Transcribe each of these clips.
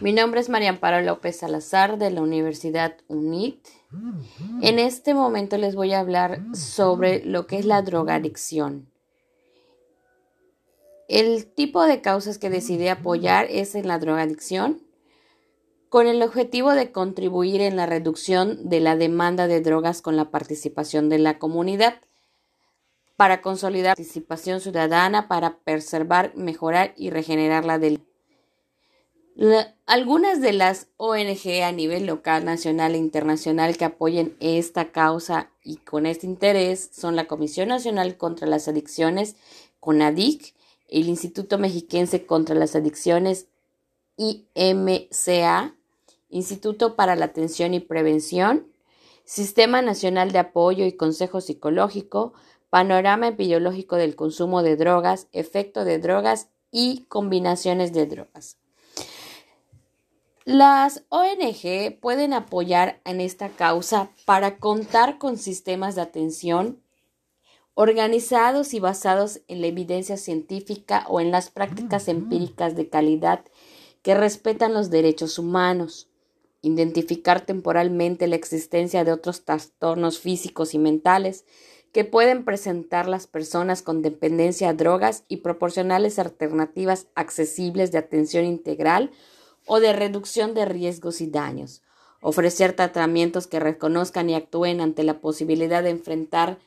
Mi nombre es María Amparo López Salazar de la Universidad UNIT. En este momento les voy a hablar sobre lo que es la drogadicción. El tipo de causas que decidí apoyar es en la drogadicción, con el objetivo de contribuir en la reducción de la demanda de drogas con la participación de la comunidad, para consolidar la participación ciudadana, para preservar, mejorar y regenerar la algunas de las ONG a nivel local, nacional e internacional que apoyen esta causa y con este interés son la Comisión Nacional contra las Adicciones, CONADIC, el Instituto Mexiquense contra las Adicciones, IMCA, Instituto para la Atención y Prevención, Sistema Nacional de Apoyo y Consejo Psicológico, Panorama Epidemiológico del Consumo de Drogas, Efecto de Drogas y Combinaciones de Drogas. Las ONG pueden apoyar en esta causa para contar con sistemas de atención organizados y basados en la evidencia científica o en las prácticas empíricas de calidad que respetan los derechos humanos, identificar temporalmente la existencia de otros trastornos físicos y mentales que pueden presentar las personas con dependencia a drogas y proporcionarles alternativas accesibles de atención integral o de reducción de riesgos y daños, ofrecer tratamientos que reconozcan y actúen ante la posibilidad de enfrentar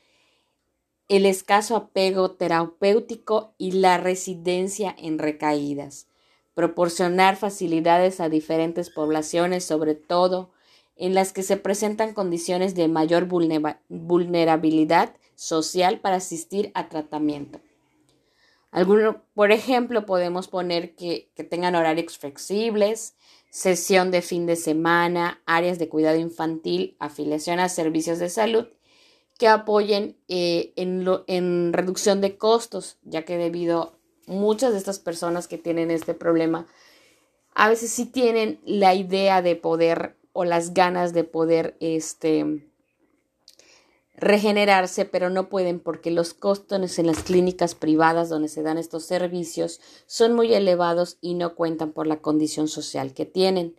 el escaso apego terapéutico y la residencia en recaídas, proporcionar facilidades a diferentes poblaciones, sobre todo en las que se presentan condiciones de mayor vulnerabilidad social para asistir a tratamiento por ejemplo, podemos poner que, tengan horarios flexibles, sesión de fin de semana, áreas de cuidado infantil, afiliación a servicios de salud que apoyen eh, en, en reducción de costos, ya que debido a muchas de estas personas que tienen este problema, a veces sí tienen la idea de poder o las ganas de poder este, regenerarse, pero no pueden porque los costos en las clínicas privadas donde se dan estos servicios son muy elevados y no cuentan por la condición social que tienen.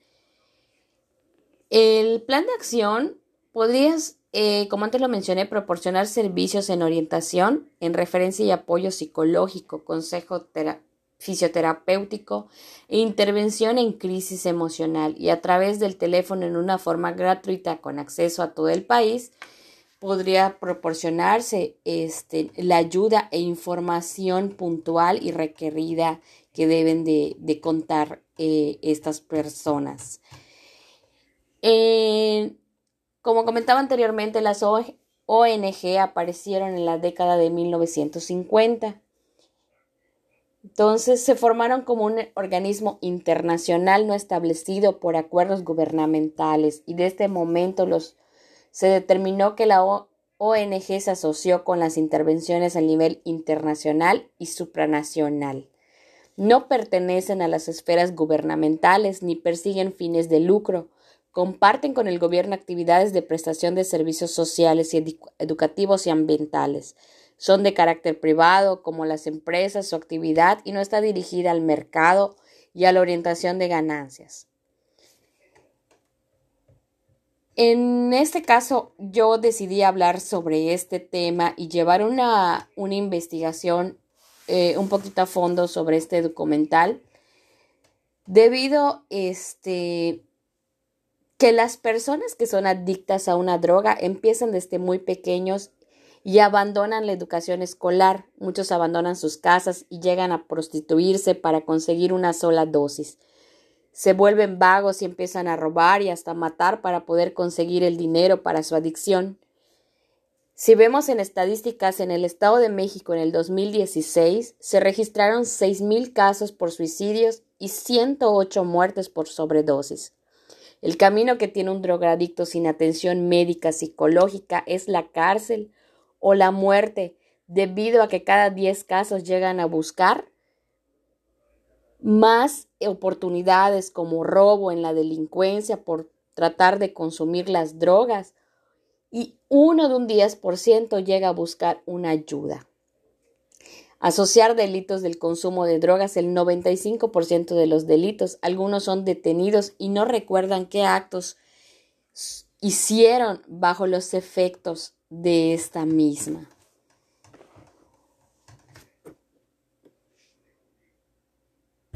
El plan de acción podría, eh, como antes lo mencioné, proporcionar servicios en orientación, en referencia y apoyo psicológico, consejo fisioterapéutico e intervención en crisis emocional y a través del teléfono en una forma gratuita con acceso a todo el país podría proporcionarse este, la ayuda e información puntual y requerida que deben de, contar eh, estas personas. como comentaba anteriormente, las ONG aparecieron en la década de 1950. Entonces se formaron como un organismo internacional no establecido por acuerdos gubernamentales y de este momento los se determinó que la ONG se asoció con las intervenciones a nivel internacional y supranacional. No pertenecen a las esferas gubernamentales ni persiguen fines de lucro. Comparten con el gobierno actividades de prestación de servicios sociales y educativos y ambientales. Son de carácter privado, como las empresas, su actividad y no está dirigida al mercado y a la orientación de ganancias. En este caso, yo decidí hablar sobre este tema y llevar una, investigación eh, un poquito a fondo sobre este documental, debido este que las personas que son adictas a una droga empiezan desde muy pequeños y abandonan la educación escolar. Muchos abandonan sus casas y llegan a prostituirse para conseguir una sola dosis se vuelven vagos y empiezan a robar y hasta matar para poder conseguir el dinero para su adicción. Si vemos en estadísticas en el Estado de México en el 2016, se registraron 6.000 casos por suicidios y 108 muertes por sobredosis. El camino que tiene un drogadicto sin atención médica psicológica es la cárcel o la muerte, debido a que cada 10 casos llegan a buscar más oportunidades como robo en la delincuencia por tratar de consumir las drogas y uno de un 10% llega a buscar una ayuda. Asociar delitos del consumo de drogas, el 95% de los delitos. Algunos son detenidos y no recuerdan qué actos hicieron bajo los efectos de esta misma.